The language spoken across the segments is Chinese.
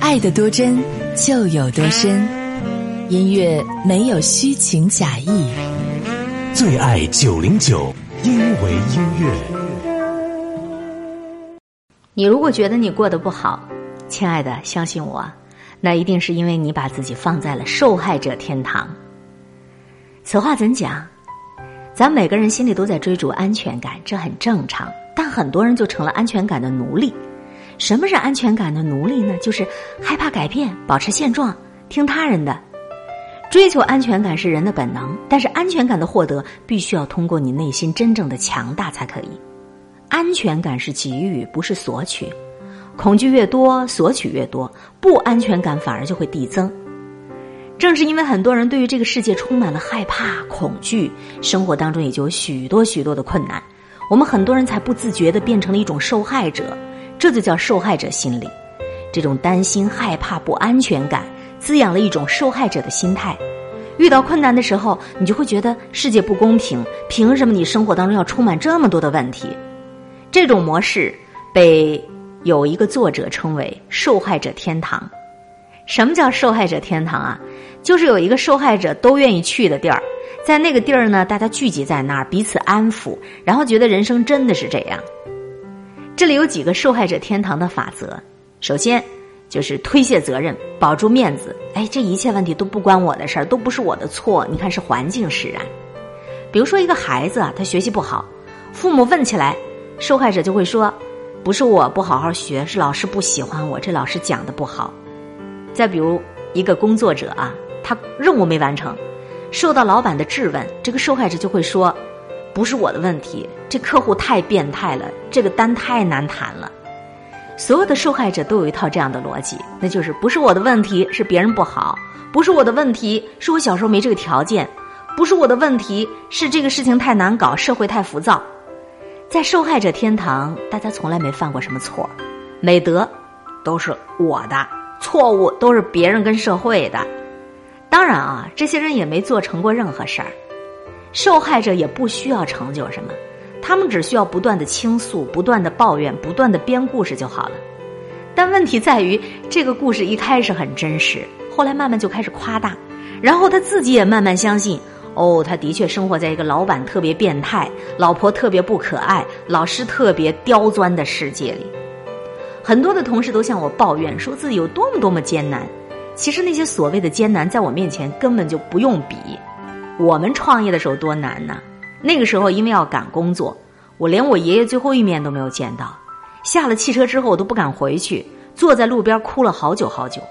爱的多真，就有多深。音乐没有虚情假意，最爱九零九，因为音乐。你如果觉得你过得不好，亲爱的，相信我，那一定是因为你把自己放在了受害者天堂。此话怎讲？咱每个人心里都在追逐安全感，这很正常。但很多人就成了安全感的奴隶。什么是安全感的奴隶呢？就是害怕改变，保持现状，听他人的。追求安全感是人的本能，但是安全感的获得必须要通过你内心真正的强大才可以。安全感是给予，不是索取。恐惧越多，索取越多，不安全感反而就会递增。正是因为很多人对于这个世界充满了害怕、恐惧，生活当中也就有许多许多的困难。我们很多人才不自觉的变成了一种受害者，这就叫受害者心理。这种担心、害怕、不安全感，滋养了一种受害者的心态。遇到困难的时候，你就会觉得世界不公平，凭什么你生活当中要充满这么多的问题？这种模式被有一个作者称为“受害者天堂”。什么叫受害者天堂啊？就是有一个受害者都愿意去的地儿。在那个地儿呢，大家聚集在那儿，彼此安抚，然后觉得人生真的是这样。这里有几个受害者天堂的法则。首先就是推卸责任，保住面子。哎，这一切问题都不关我的事儿，都不是我的错。你看，是环境使然。比如说，一个孩子啊，他学习不好，父母问起来，受害者就会说：“不是我不好好学，是老师不喜欢我，这老师讲的不好。”再比如一个工作者啊，他任务没完成。受到老板的质问，这个受害者就会说：“不是我的问题，这客户太变态了，这个单太难谈了。”所有的受害者都有一套这样的逻辑，那就是不是我的问题，是别人不好；不是我的问题，是我小时候没这个条件；不是我的问题，是这个事情太难搞，社会太浮躁。在受害者天堂，大家从来没犯过什么错，美德都是我的，错误都是别人跟社会的。当然啊，这些人也没做成过任何事儿，受害者也不需要成就什么，他们只需要不断的倾诉、不断的抱怨、不断的编故事就好了。但问题在于，这个故事一开始很真实，后来慢慢就开始夸大，然后他自己也慢慢相信，哦，他的确生活在一个老板特别变态、老婆特别不可爱、老师特别刁钻的世界里。很多的同事都向我抱怨，说自己有多么多么艰难。其实那些所谓的艰难，在我面前根本就不用比。我们创业的时候多难呢？那个时候因为要赶工作，我连我爷爷最后一面都没有见到。下了汽车之后，我都不敢回去，坐在路边哭了好久好久。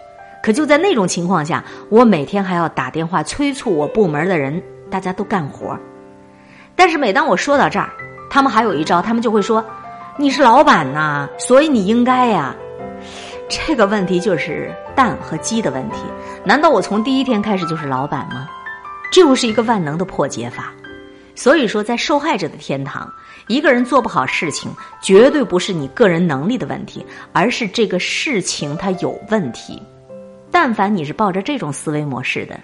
可就在那种情况下，我每天还要打电话催促我部门的人，大家都干活。但是每当我说到这儿，他们还有一招，他们就会说：“你是老板呐，所以你应该呀。”这个问题就是蛋和鸡的问题。难道我从第一天开始就是老板吗？这又是一个万能的破解法。所以说，在受害者的天堂，一个人做不好事情，绝对不是你个人能力的问题，而是这个事情它有问题。但凡你是抱着这种思维模式的，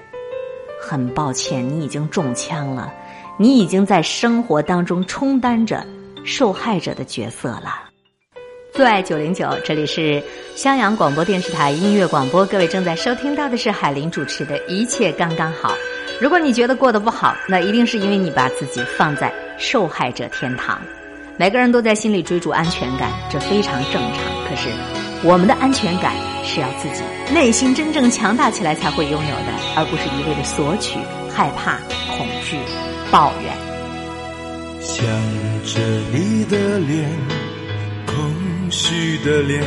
很抱歉，你已经中枪了，你已经在生活当中充当着受害者的角色了。最爱九零九，这里是襄阳广播电视台音乐广播，各位正在收听到的是海林主持的《一切刚刚好》。如果你觉得过得不好，那一定是因为你把自己放在受害者天堂。每个人都在心里追逐安全感，这非常正常。可是，我们的安全感是要自己内心真正强大起来才会拥有的，而不是一味的索取、害怕、恐惧、抱怨。想着你的脸。空虚的脸，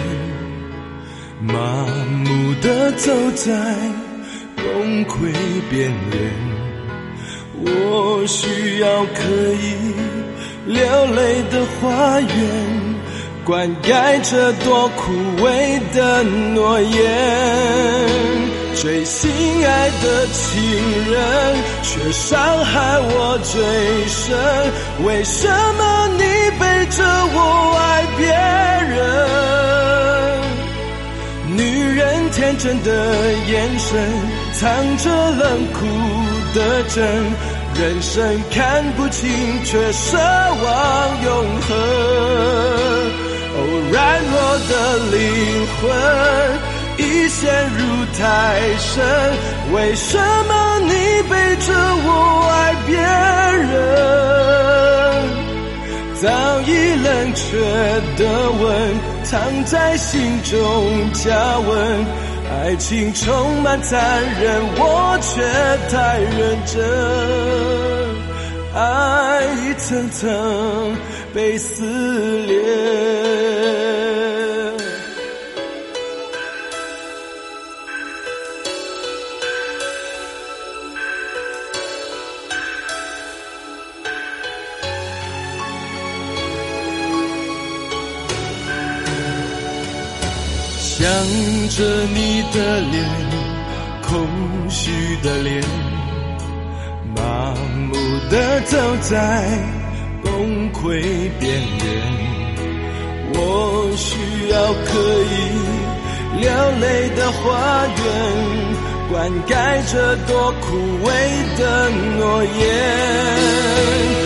麻木的走在崩溃边缘。我需要可以流泪的花园，灌溉这多枯萎的诺言。最心爱的情人，却伤害我最深。为什么你背着我爱别人？天真的眼神，藏着冷酷的真。人生看不清，却奢望永恒。哦，软弱的灵魂。已陷入太深，为什么你背着我爱别人？早已冷却的吻，藏在心中加温。爱情充满残忍，我却太认真，爱一层层被撕裂。想着你的脸，空虚的脸，麻木的走在崩溃边缘。我需要可以流泪的花园，灌溉着多枯萎的诺言。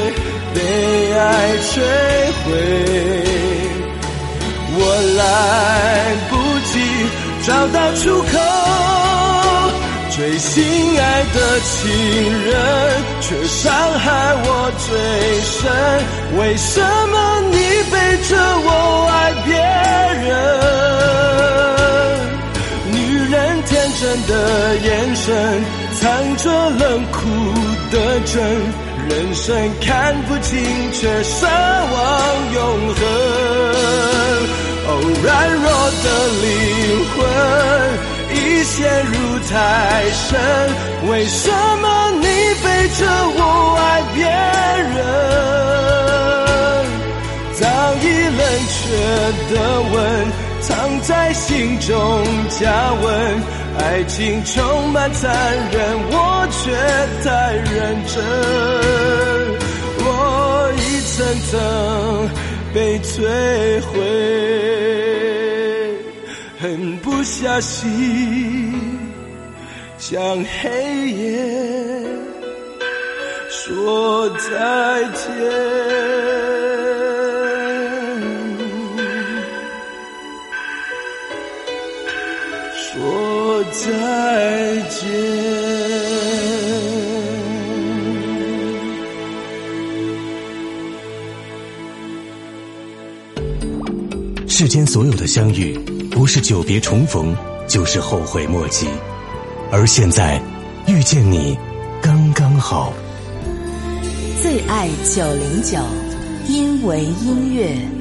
被爱摧毁。我来不及找到出口，最心爱的情人却伤害我最深。为什么你背着我爱别人？女人天真的眼神，藏着冷酷的真。人生看不清，却奢望永恒。哦，软弱的灵魂已陷入太深。为什么你背着我爱别人？早已冷却的吻，在心中加温。爱情充满残忍，我却太认真。我一层层被摧毁，狠不下心向黑夜说再见。再见。世间所有的相遇，不是久别重逢，就是后悔莫及。而现在，遇见你，刚刚好。最爱九零九，因为音乐。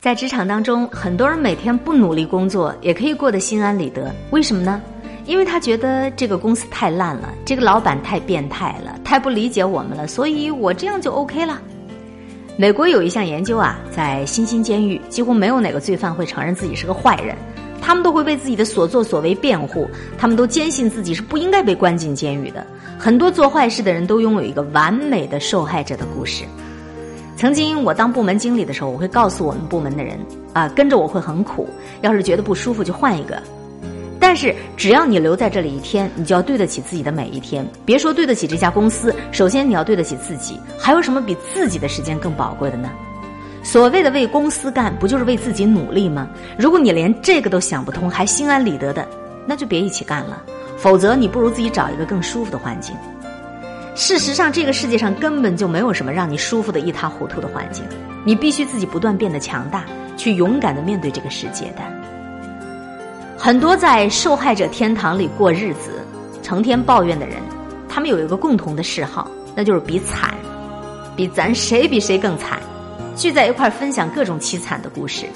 在职场当中，很多人每天不努力工作，也可以过得心安理得。为什么呢？因为他觉得这个公司太烂了，这个老板太变态了，太不理解我们了，所以我这样就 OK 了。美国有一项研究啊，在新兴监狱，几乎没有哪个罪犯会承认自己是个坏人，他们都会为自己的所作所为辩护，他们都坚信自己是不应该被关进监狱的。很多做坏事的人都拥有一个完美的受害者的故事。曾经我当部门经理的时候，我会告诉我们部门的人啊，跟着我会很苦，要是觉得不舒服就换一个。但是只要你留在这里一天，你就要对得起自己的每一天。别说对得起这家公司，首先你要对得起自己。还有什么比自己的时间更宝贵的呢？所谓的为公司干，不就是为自己努力吗？如果你连这个都想不通，还心安理得的，那就别一起干了。否则，你不如自己找一个更舒服的环境。事实上，这个世界上根本就没有什么让你舒服的一塌糊涂的环境，你必须自己不断变得强大，去勇敢的面对这个世界的。很多在受害者天堂里过日子，成天抱怨的人，他们有一个共同的嗜好，那就是比惨，比咱谁比谁更惨，聚在一块分享各种凄惨的故事。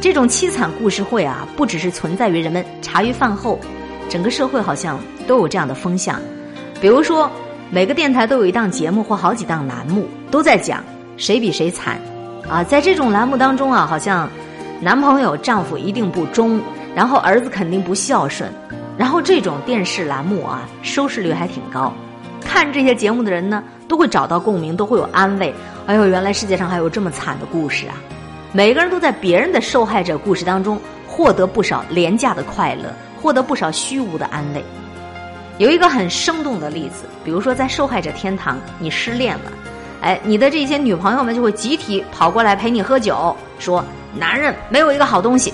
这种凄惨故事会啊，不只是存在于人们茶余饭后，整个社会好像都有这样的风向。比如说，每个电台都有一档节目或好几档栏目都在讲谁比谁惨啊。在这种栏目当中啊，好像男朋友、丈夫一定不忠，然后儿子肯定不孝顺。然后这种电视栏目啊，收视率还挺高，看这些节目的人呢，都会找到共鸣，都会有安慰。哎呦，原来世界上还有这么惨的故事啊！每个人都在别人的受害者故事当中获得不少廉价的快乐，获得不少虚无的安慰。有一个很生动的例子，比如说在受害者天堂，你失恋了，哎，你的这些女朋友们就会集体跑过来陪你喝酒，说男人没有一个好东西。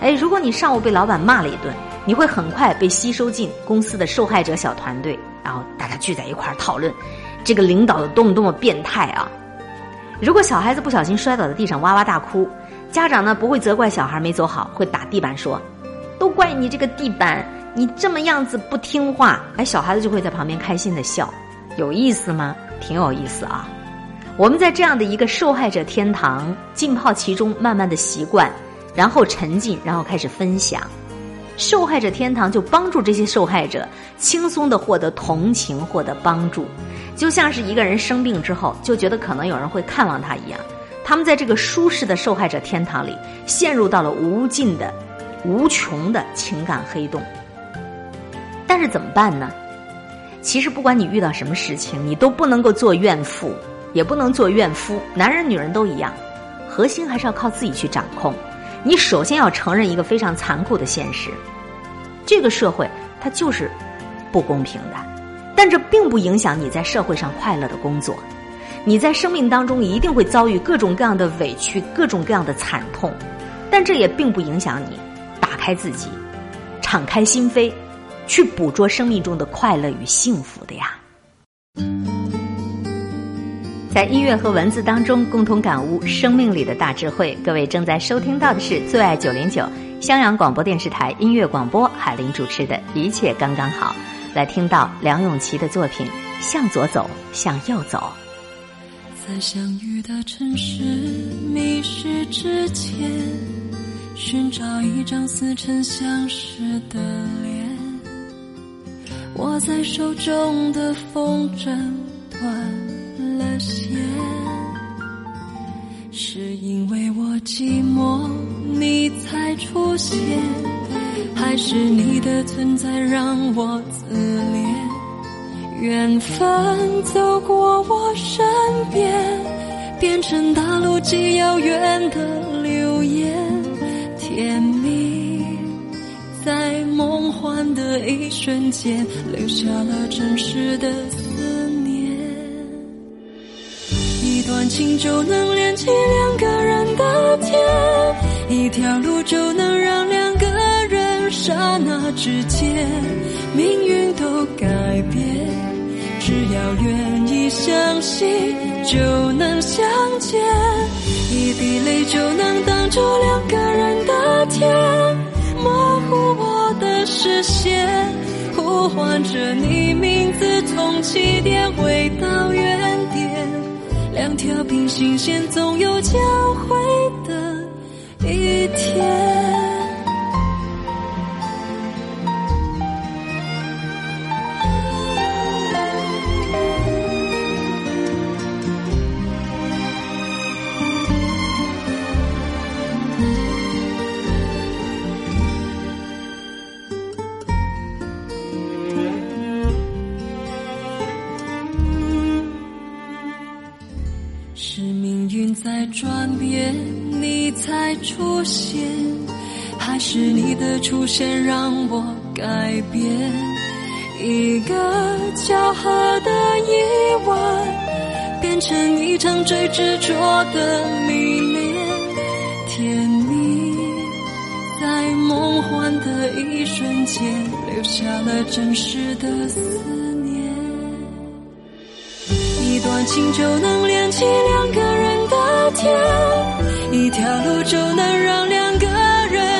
哎，如果你上午被老板骂了一顿。你会很快被吸收进公司的受害者小团队，然后大家聚在一块儿讨论，这个领导有多么多么变态啊！如果小孩子不小心摔倒在地上哇哇大哭，家长呢不会责怪小孩没走好，会打地板说：“都怪你这个地板，你这么样子不听话。”哎，小孩子就会在旁边开心的笑，有意思吗？挺有意思啊！我们在这样的一个受害者天堂浸泡其中，慢慢的习惯，然后沉浸，然后开始分享。受害者天堂就帮助这些受害者轻松的获得同情，获得帮助，就像是一个人生病之后就觉得可能有人会看望他一样。他们在这个舒适的受害者天堂里，陷入到了无尽的、无穷的情感黑洞。但是怎么办呢？其实不管你遇到什么事情，你都不能够做怨妇，也不能做怨夫，男人女人都一样，核心还是要靠自己去掌控。你首先要承认一个非常残酷的现实，这个社会它就是不公平的，但这并不影响你在社会上快乐的工作。你在生命当中一定会遭遇各种各样的委屈、各种各样的惨痛，但这也并不影响你打开自己、敞开心扉，去捕捉生命中的快乐与幸福的呀。在音乐和文字当中共同感悟生命里的大智慧。各位正在收听到的是最爱九零九襄阳广播电视台音乐广播，海林主持的一切刚刚好。来听到梁咏琪的作品《向左走，向右走》。在相遇的城市迷失之前，寻找一张似曾相识的脸。握在手中的风筝断。了线，是因为我寂寞你才出现，还是你的存在让我自怜？缘分走过我身边，变成大陆极遥远的流言，甜蜜梦幻的一瞬间，留下了真实的思念。一。段情就能连起两个人的天，一条路就能让两个人刹那之间命运都改变。只要愿意相信，就能相见。一滴泪就能挡住两个人的天，视线，呼唤着你名字，从起点回到原点。两条平行线，总有交汇的一天。的出现让我改变？一个巧合的意外，变成一场最执着的迷恋，甜蜜在梦幻的一瞬间，留下了真实的思念。一段情就能连起两个人的。天，一条路就能让两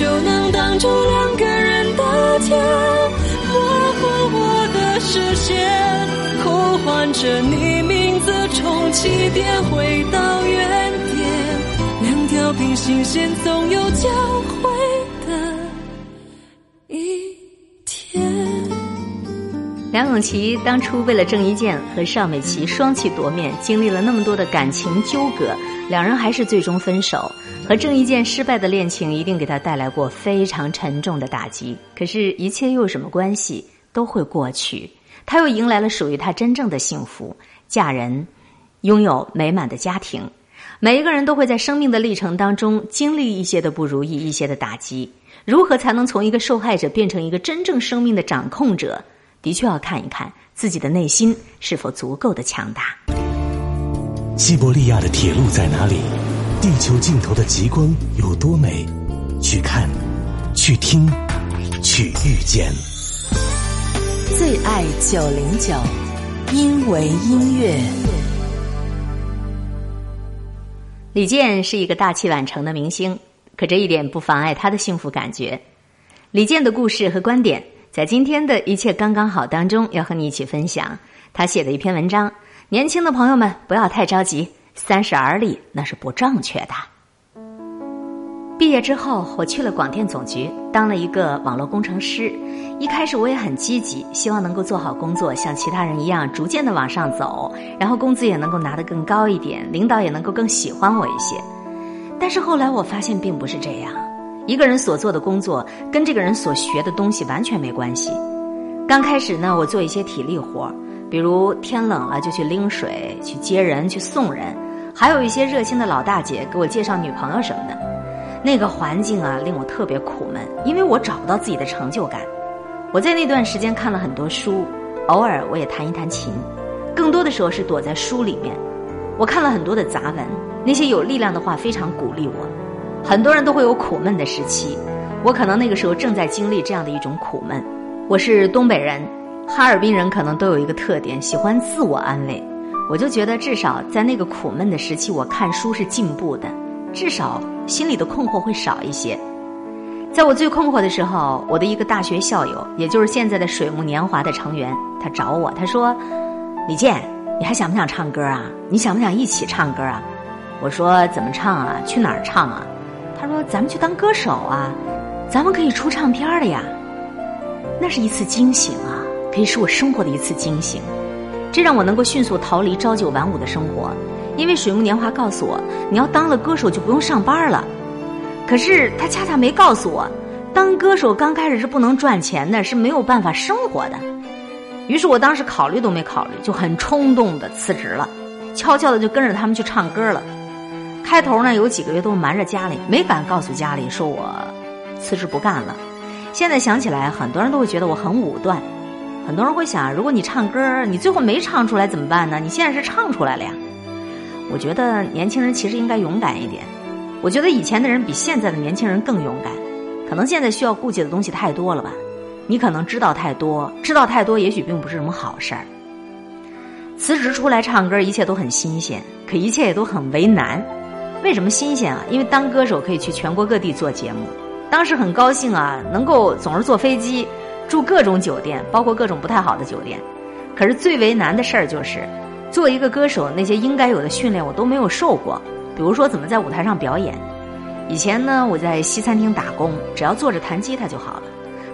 就能挡住两个人的天，模糊我的视线，呼唤着你名字，从起点回到原点，两条平行线总有交汇的一天。梁咏琪当初为了郑伊健和邵美琪双栖夺面，经历了那么多的感情纠葛，两人还是最终分手。和郑伊健失败的恋情一定给他带来过非常沉重的打击。可是，一切又有什么关系？都会过去。他又迎来了属于他真正的幸福，嫁人，拥有美满的家庭。每一个人都会在生命的历程当中经历一些的不如意，一些的打击。如何才能从一个受害者变成一个真正生命的掌控者？的确要看一看自己的内心是否足够的强大。西伯利亚的铁路在哪里？地球尽头的极光有多美？去看，去听，去遇见。最爱九零九，因为音乐。李健是一个大器晚成的明星，可这一点不妨碍他的幸福感觉。李健的故事和观点，在今天的一切刚刚好当中，要和你一起分享他写的一篇文章。年轻的朋友们，不要太着急。三十而立，那是不正确的。毕业之后，我去了广电总局，当了一个网络工程师。一开始我也很积极，希望能够做好工作，像其他人一样，逐渐的往上走，然后工资也能够拿得更高一点，领导也能够更喜欢我一些。但是后来我发现并不是这样，一个人所做的工作跟这个人所学的东西完全没关系。刚开始呢，我做一些体力活，比如天冷了就去拎水、去接人、去送人。还有一些热心的老大姐给我介绍女朋友什么的，那个环境啊令我特别苦闷，因为我找不到自己的成就感。我在那段时间看了很多书，偶尔我也弹一弹琴，更多的时候是躲在书里面。我看了很多的杂文，那些有力量的话非常鼓励我。很多人都会有苦闷的时期，我可能那个时候正在经历这样的一种苦闷。我是东北人，哈尔滨人可能都有一个特点，喜欢自我安慰。我就觉得，至少在那个苦闷的时期，我看书是进步的，至少心里的困惑会少一些。在我最困惑的时候，我的一个大学校友，也就是现在的水木年华的成员，他找我，他说：“李健，你还想不想唱歌啊？你想不想一起唱歌啊？”我说：“怎么唱啊？去哪儿唱啊？”他说：“咱们去当歌手啊，咱们可以出唱片的呀。”那是一次惊醒啊，可以是我生活的一次惊醒。这让我能够迅速逃离朝九晚五的生活，因为水木年华告诉我，你要当了歌手就不用上班了。可是他恰恰没告诉我，当歌手刚开始是不能赚钱的，是没有办法生活的。于是我当时考虑都没考虑，就很冲动的辞职了，悄悄的就跟着他们去唱歌了。开头呢有几个月都瞒着家里，没敢告诉家里说我辞职不干了。现在想起来，很多人都会觉得我很武断。很多人会想，如果你唱歌，你最后没唱出来怎么办呢？你现在是唱出来了呀。我觉得年轻人其实应该勇敢一点。我觉得以前的人比现在的年轻人更勇敢。可能现在需要顾忌的东西太多了吧？你可能知道太多，知道太多也许并不是什么好事儿。辞职出来唱歌，一切都很新鲜，可一切也都很为难。为什么新鲜啊？因为当歌手可以去全国各地做节目，当时很高兴啊，能够总是坐飞机。住各种酒店，包括各种不太好的酒店。可是最为难的事儿就是，做一个歌手，那些应该有的训练我都没有受过。比如说，怎么在舞台上表演。以前呢，我在西餐厅打工，只要坐着弹吉他就好了。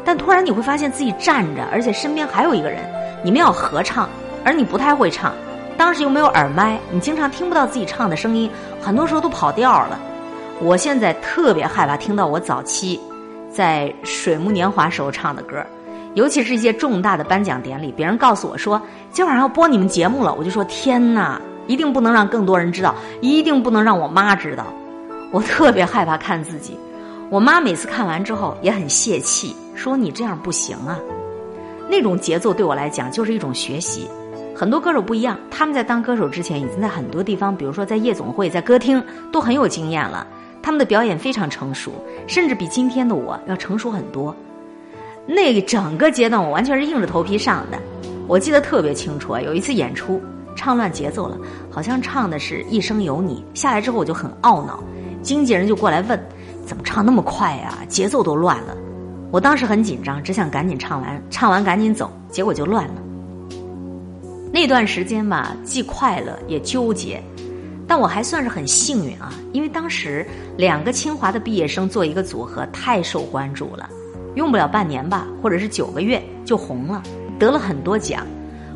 但突然你会发现自己站着，而且身边还有一个人，你们要合唱，而你不太会唱。当时又没有耳麦，你经常听不到自己唱的声音，很多时候都跑调了。我现在特别害怕听到我早期在水木年华时候唱的歌。尤其是一些重大的颁奖典礼，别人告诉我说今晚上要播你们节目了，我就说天哪，一定不能让更多人知道，一定不能让我妈知道。我特别害怕看自己，我妈每次看完之后也很泄气，说你这样不行啊。那种节奏对我来讲就是一种学习。很多歌手不一样，他们在当歌手之前，已经在很多地方，比如说在夜总会、在歌厅，都很有经验了。他们的表演非常成熟，甚至比今天的我要成熟很多。那整个阶段，我完全是硬着头皮上的。我记得特别清楚啊，有一次演出唱乱节奏了，好像唱的是一生有你。下来之后我就很懊恼，经纪人就过来问：怎么唱那么快呀？节奏都乱了。我当时很紧张，只想赶紧唱完，唱完赶紧走，结果就乱了。那段时间吧，既快乐也纠结，但我还算是很幸运啊，因为当时两个清华的毕业生做一个组合太受关注了，用不了半年吧，或者是九个月就红了，得了很多奖。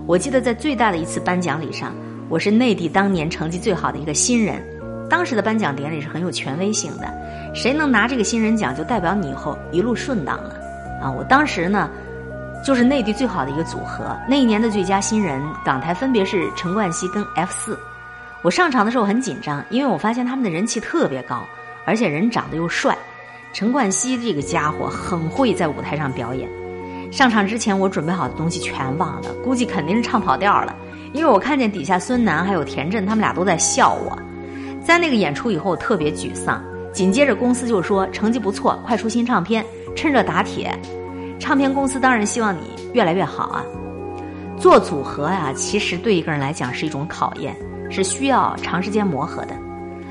我记得在最大的一次颁奖礼上，我是内地当年成绩最好的一个新人。当时的颁奖典礼是很有权威性的，谁能拿这个新人奖，就代表你以后一路顺当了啊！我当时呢。就是内地最好的一个组合。那一年的最佳新人，港台分别是陈冠希跟 F 四。我上场的时候很紧张，因为我发现他们的人气特别高，而且人长得又帅。陈冠希这个家伙很会在舞台上表演。上场之前，我准备好的东西全忘了，估计肯定是唱跑调了。因为我看见底下孙楠还有田震他们俩都在笑我。在那个演出以后，特别沮丧。紧接着公司就说成绩不错，快出新唱片，趁热打铁。唱片公司当然希望你越来越好啊！做组合啊，其实对一个人来讲是一种考验，是需要长时间磨合的。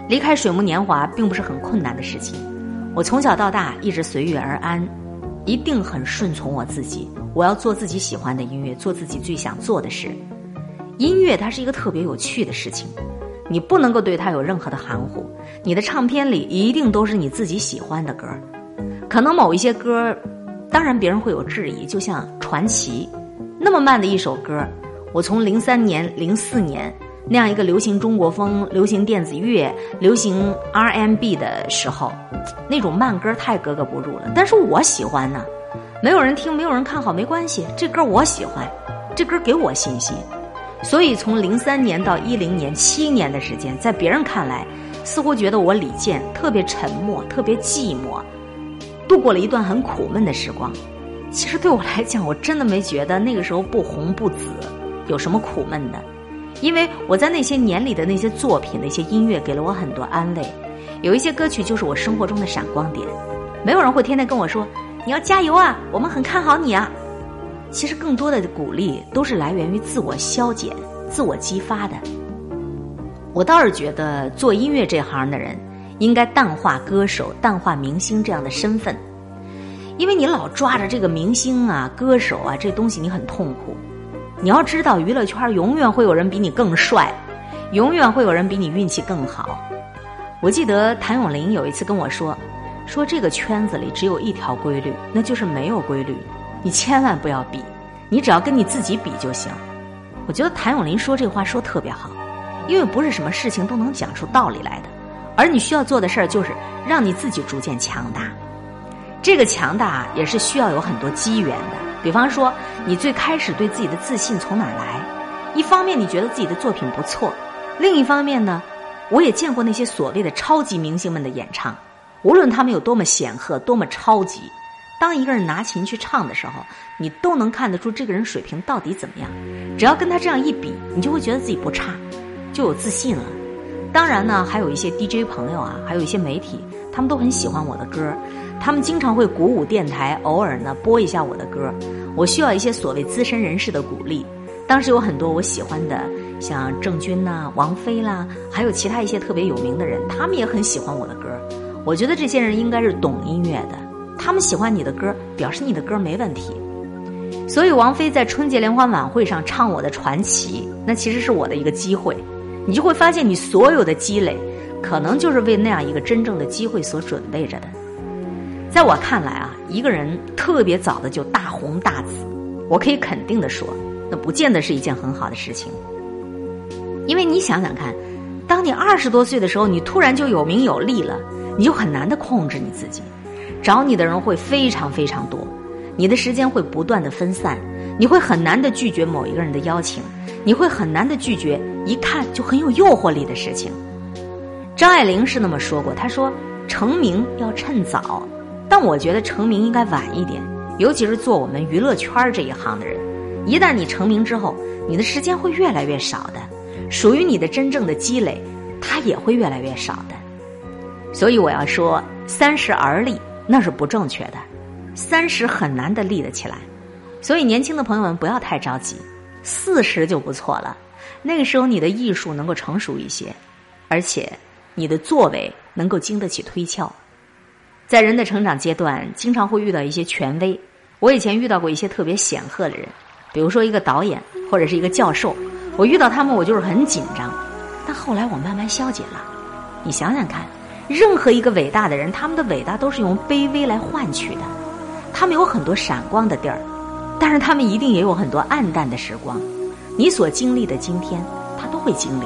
离开水木年华并不是很困难的事情。我从小到大一直随遇而安，一定很顺从我自己。我要做自己喜欢的音乐，做自己最想做的事。音乐它是一个特别有趣的事情，你不能够对它有任何的含糊。你的唱片里一定都是你自己喜欢的歌可能某一些歌。当然，别人会有质疑。就像《传奇》，那么慢的一首歌，我从零三年、零四年那样一个流行中国风、流行电子乐、流行 RMB 的时候，那种慢歌太格格不入了。但是我喜欢呢，没有人听，没有人看好，没关系，这歌我喜欢，这歌给我信心。所以从零三年到一零年，七年的时间，在别人看来，似乎觉得我李健特别沉默，特别寂寞。度过了一段很苦闷的时光，其实对我来讲，我真的没觉得那个时候不红不紫有什么苦闷的，因为我在那些年里的那些作品、那些音乐给了我很多安慰，有一些歌曲就是我生活中的闪光点。没有人会天天跟我说你要加油啊，我们很看好你啊。其实更多的鼓励都是来源于自我消减、自我激发的。我倒是觉得做音乐这行的人。应该淡化歌手、淡化明星这样的身份，因为你老抓着这个明星啊、歌手啊这东西，你很痛苦。你要知道，娱乐圈永远会有人比你更帅，永远会有人比你运气更好。我记得谭咏麟有一次跟我说：“说这个圈子里只有一条规律，那就是没有规律。你千万不要比，你只要跟你自己比就行。”我觉得谭咏麟说这话说特别好，因为不是什么事情都能讲出道理来的。而你需要做的事儿就是让你自己逐渐强大，这个强大也是需要有很多机缘的。比方说，你最开始对自己的自信从哪儿来？一方面你觉得自己的作品不错，另一方面呢，我也见过那些所谓的超级明星们的演唱，无论他们有多么显赫、多么超级，当一个人拿琴去唱的时候，你都能看得出这个人水平到底怎么样。只要跟他这样一比，你就会觉得自己不差，就有自信了。当然呢，还有一些 DJ 朋友啊，还有一些媒体，他们都很喜欢我的歌，他们经常会鼓舞电台，偶尔呢播一下我的歌。我需要一些所谓资深人士的鼓励。当时有很多我喜欢的，像郑钧呐、王菲啦，还有其他一些特别有名的人，他们也很喜欢我的歌。我觉得这些人应该是懂音乐的，他们喜欢你的歌，表示你的歌没问题。所以王菲在春节联欢晚会上唱我的传奇，那其实是我的一个机会。你就会发现，你所有的积累，可能就是为那样一个真正的机会所准备着的。在我看来啊，一个人特别早的就大红大紫，我可以肯定的说，那不见得是一件很好的事情。因为你想想看，当你二十多岁的时候，你突然就有名有利了，你就很难的控制你自己，找你的人会非常非常多，你的时间会不断的分散，你会很难的拒绝某一个人的邀请。你会很难的拒绝一看就很有诱惑力的事情。张爱玲是那么说过，她说成名要趁早，但我觉得成名应该晚一点，尤其是做我们娱乐圈这一行的人，一旦你成名之后，你的时间会越来越少的，属于你的真正的积累，它也会越来越少的。所以我要说，三十而立那是不正确的，三十很难的立得起来。所以年轻的朋友们不要太着急，四十就不错了。那个时候你的艺术能够成熟一些，而且你的作为能够经得起推敲。在人的成长阶段，经常会遇到一些权威。我以前遇到过一些特别显赫的人，比如说一个导演或者是一个教授，我遇到他们我就是很紧张。但后来我慢慢消解了。你想想看，任何一个伟大的人，他们的伟大都是用卑微来换取的。他们有很多闪光的地儿。但是他们一定也有很多暗淡的时光，你所经历的今天，他都会经历。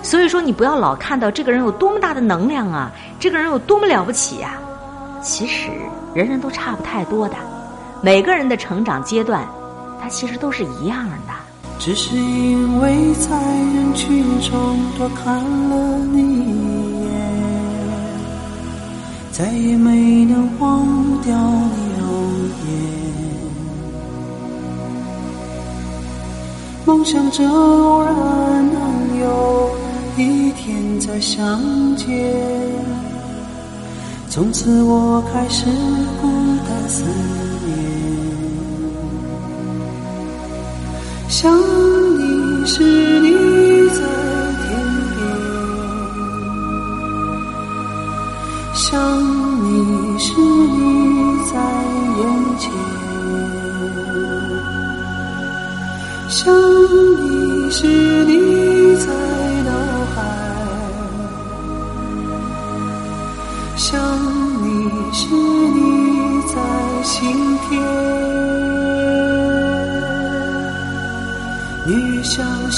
所以说，你不要老看到这个人有多么大的能量啊，这个人有多么了不起呀。其实人人都差不太多的，每个人的成长阶段，他其实都是一样的。只是因为在人群中多看了你一眼，再也没能忘掉你容颜。梦想着偶然能有一天再相见，从此我开始孤单思念。想你时你在天边，想你时你在眼前。想你时，你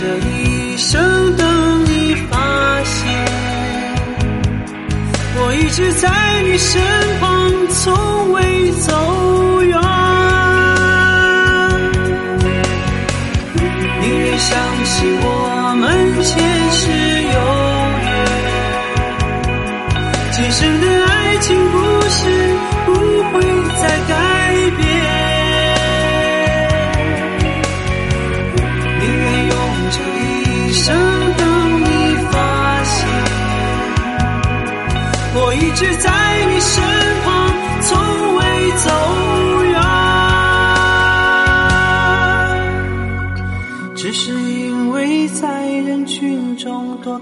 这一生等你发现，我一直在你身旁，从未走远。宁愿相信我。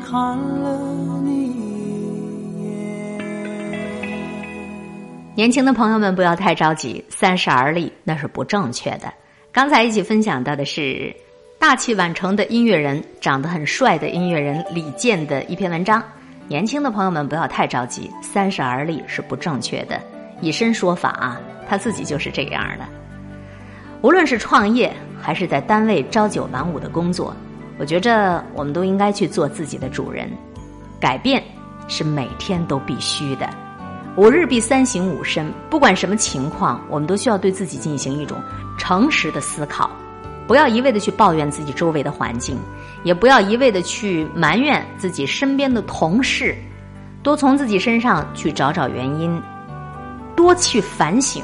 看了你一眼。年轻的朋友们不要太着急，三十而立那是不正确的。刚才一起分享到的是大器晚成的音乐人，长得很帅的音乐人李健的一篇文章。年轻的朋友们不要太着急，三十而立是不正确的。以身说法啊，他自己就是这样的。无论是创业还是在单位朝九晚五的工作，我觉着我们都应该去做自己的主人。改变是每天都必须的。五日必三省吾身，不管什么情况，我们都需要对自己进行一种诚实的思考，不要一味的去抱怨自己周围的环境，也不要一味的去埋怨自己身边的同事，多从自己身上去找找原因，多去反省。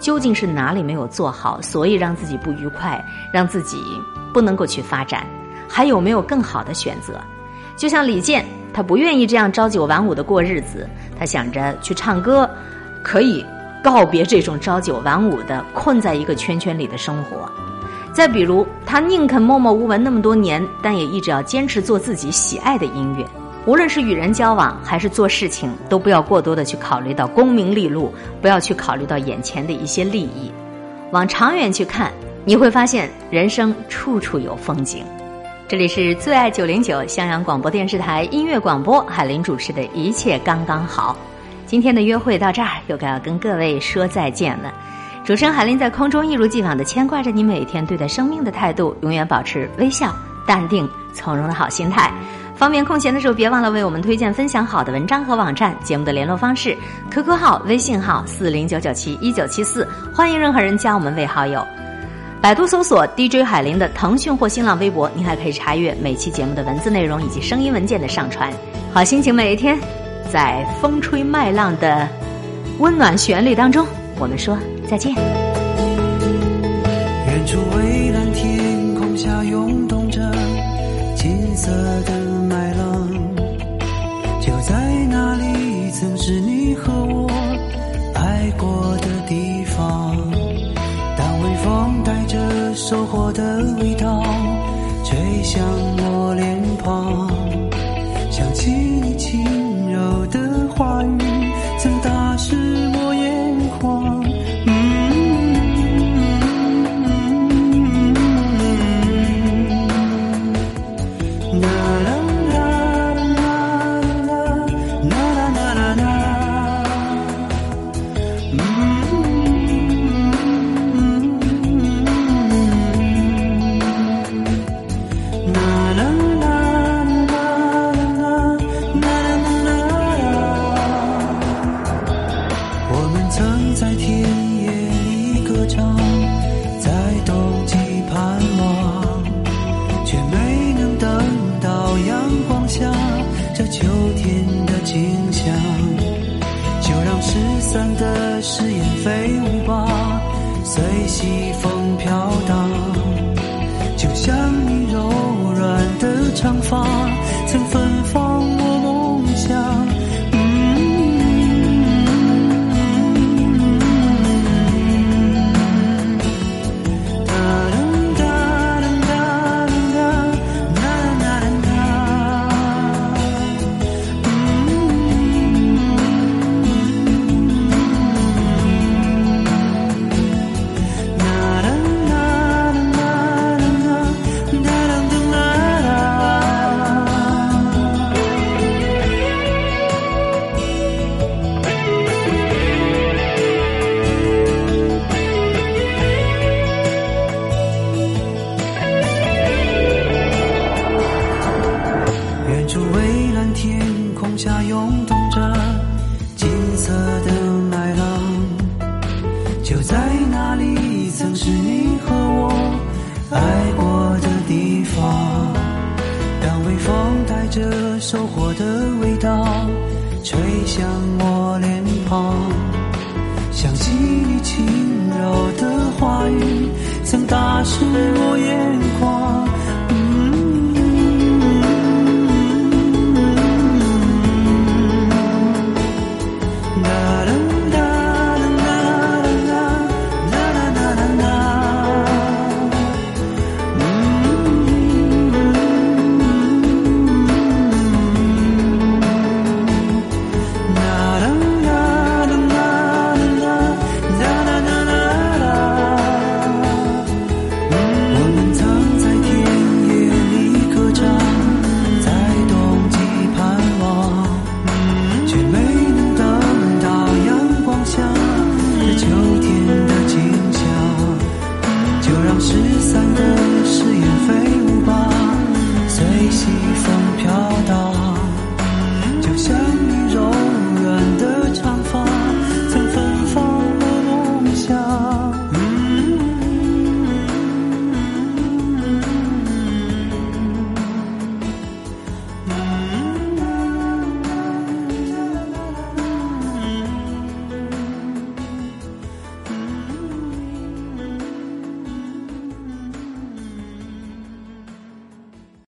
究竟是哪里没有做好，所以让自己不愉快，让自己不能够去发展？还有没有更好的选择？就像李健，他不愿意这样朝九晚五的过日子，他想着去唱歌，可以告别这种朝九晚五的困在一个圈圈里的生活。再比如，他宁肯默默无闻那么多年，但也一直要坚持做自己喜爱的音乐。无论是与人交往还是做事情，都不要过多的去考虑到功名利禄，不要去考虑到眼前的一些利益。往长远去看，你会发现人生处处有风景。这里是最爱九零九襄阳广播电视台音乐广播，海林主持的一切刚刚好。今天的约会到这儿，又该要跟各位说再见了。主持人海林在空中一如既往的牵挂着你，每天对待生命的态度，永远保持微笑、淡定、从容的好心态。方便空闲的时候，别忘了为我们推荐、分享好的文章和网站。节目的联络方式：QQ 号、微信号四零九九七一九七四，欢迎任何人加我们为好友。百度搜索 DJ 海林的腾讯或新浪微博，您还可以查阅每期节目的文字内容以及声音文件的上传。好心情每一天，在风吹麦浪的温暖旋律当中，我们说再见。远处微的味道。